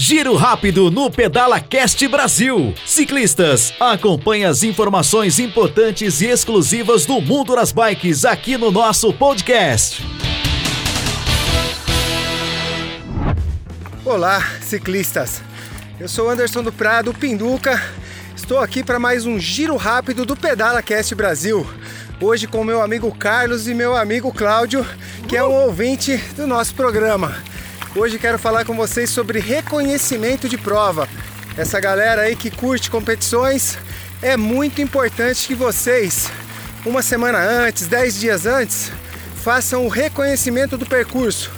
Giro rápido no Pedala Cast Brasil. Ciclistas, acompanhe as informações importantes e exclusivas do mundo das bikes aqui no nosso podcast. Olá, ciclistas. Eu sou Anderson do Prado, Pinduca. Estou aqui para mais um giro rápido do Pedala Cast Brasil. Hoje com meu amigo Carlos e meu amigo Cláudio, que é um ouvinte do nosso programa. Hoje quero falar com vocês sobre reconhecimento de prova. Essa galera aí que curte competições, é muito importante que vocês, uma semana antes, dez dias antes, façam o reconhecimento do percurso,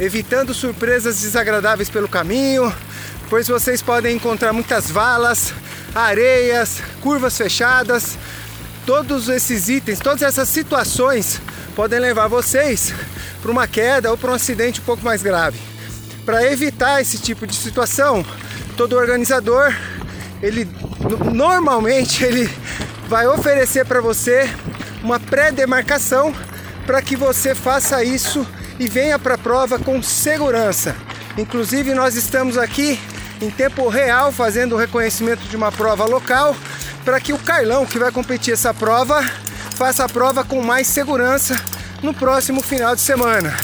evitando surpresas desagradáveis pelo caminho, pois vocês podem encontrar muitas valas, areias, curvas fechadas. Todos esses itens, todas essas situações podem levar vocês para uma queda ou para um acidente um pouco mais grave. Para evitar esse tipo de situação, todo organizador, ele normalmente ele vai oferecer para você uma pré-demarcação para que você faça isso e venha para a prova com segurança. Inclusive nós estamos aqui em tempo real fazendo o reconhecimento de uma prova local para que o Carlão que vai competir essa prova faça a prova com mais segurança no próximo final de semana.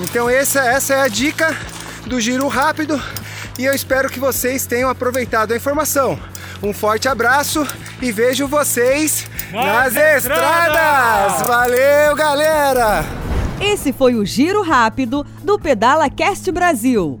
Então essa, essa é a dica do giro rápido e eu espero que vocês tenham aproveitado a informação. Um forte abraço e vejo vocês nas, nas estradas. Valeu, galera! Esse foi o Giro Rápido do Pedala Cast Brasil.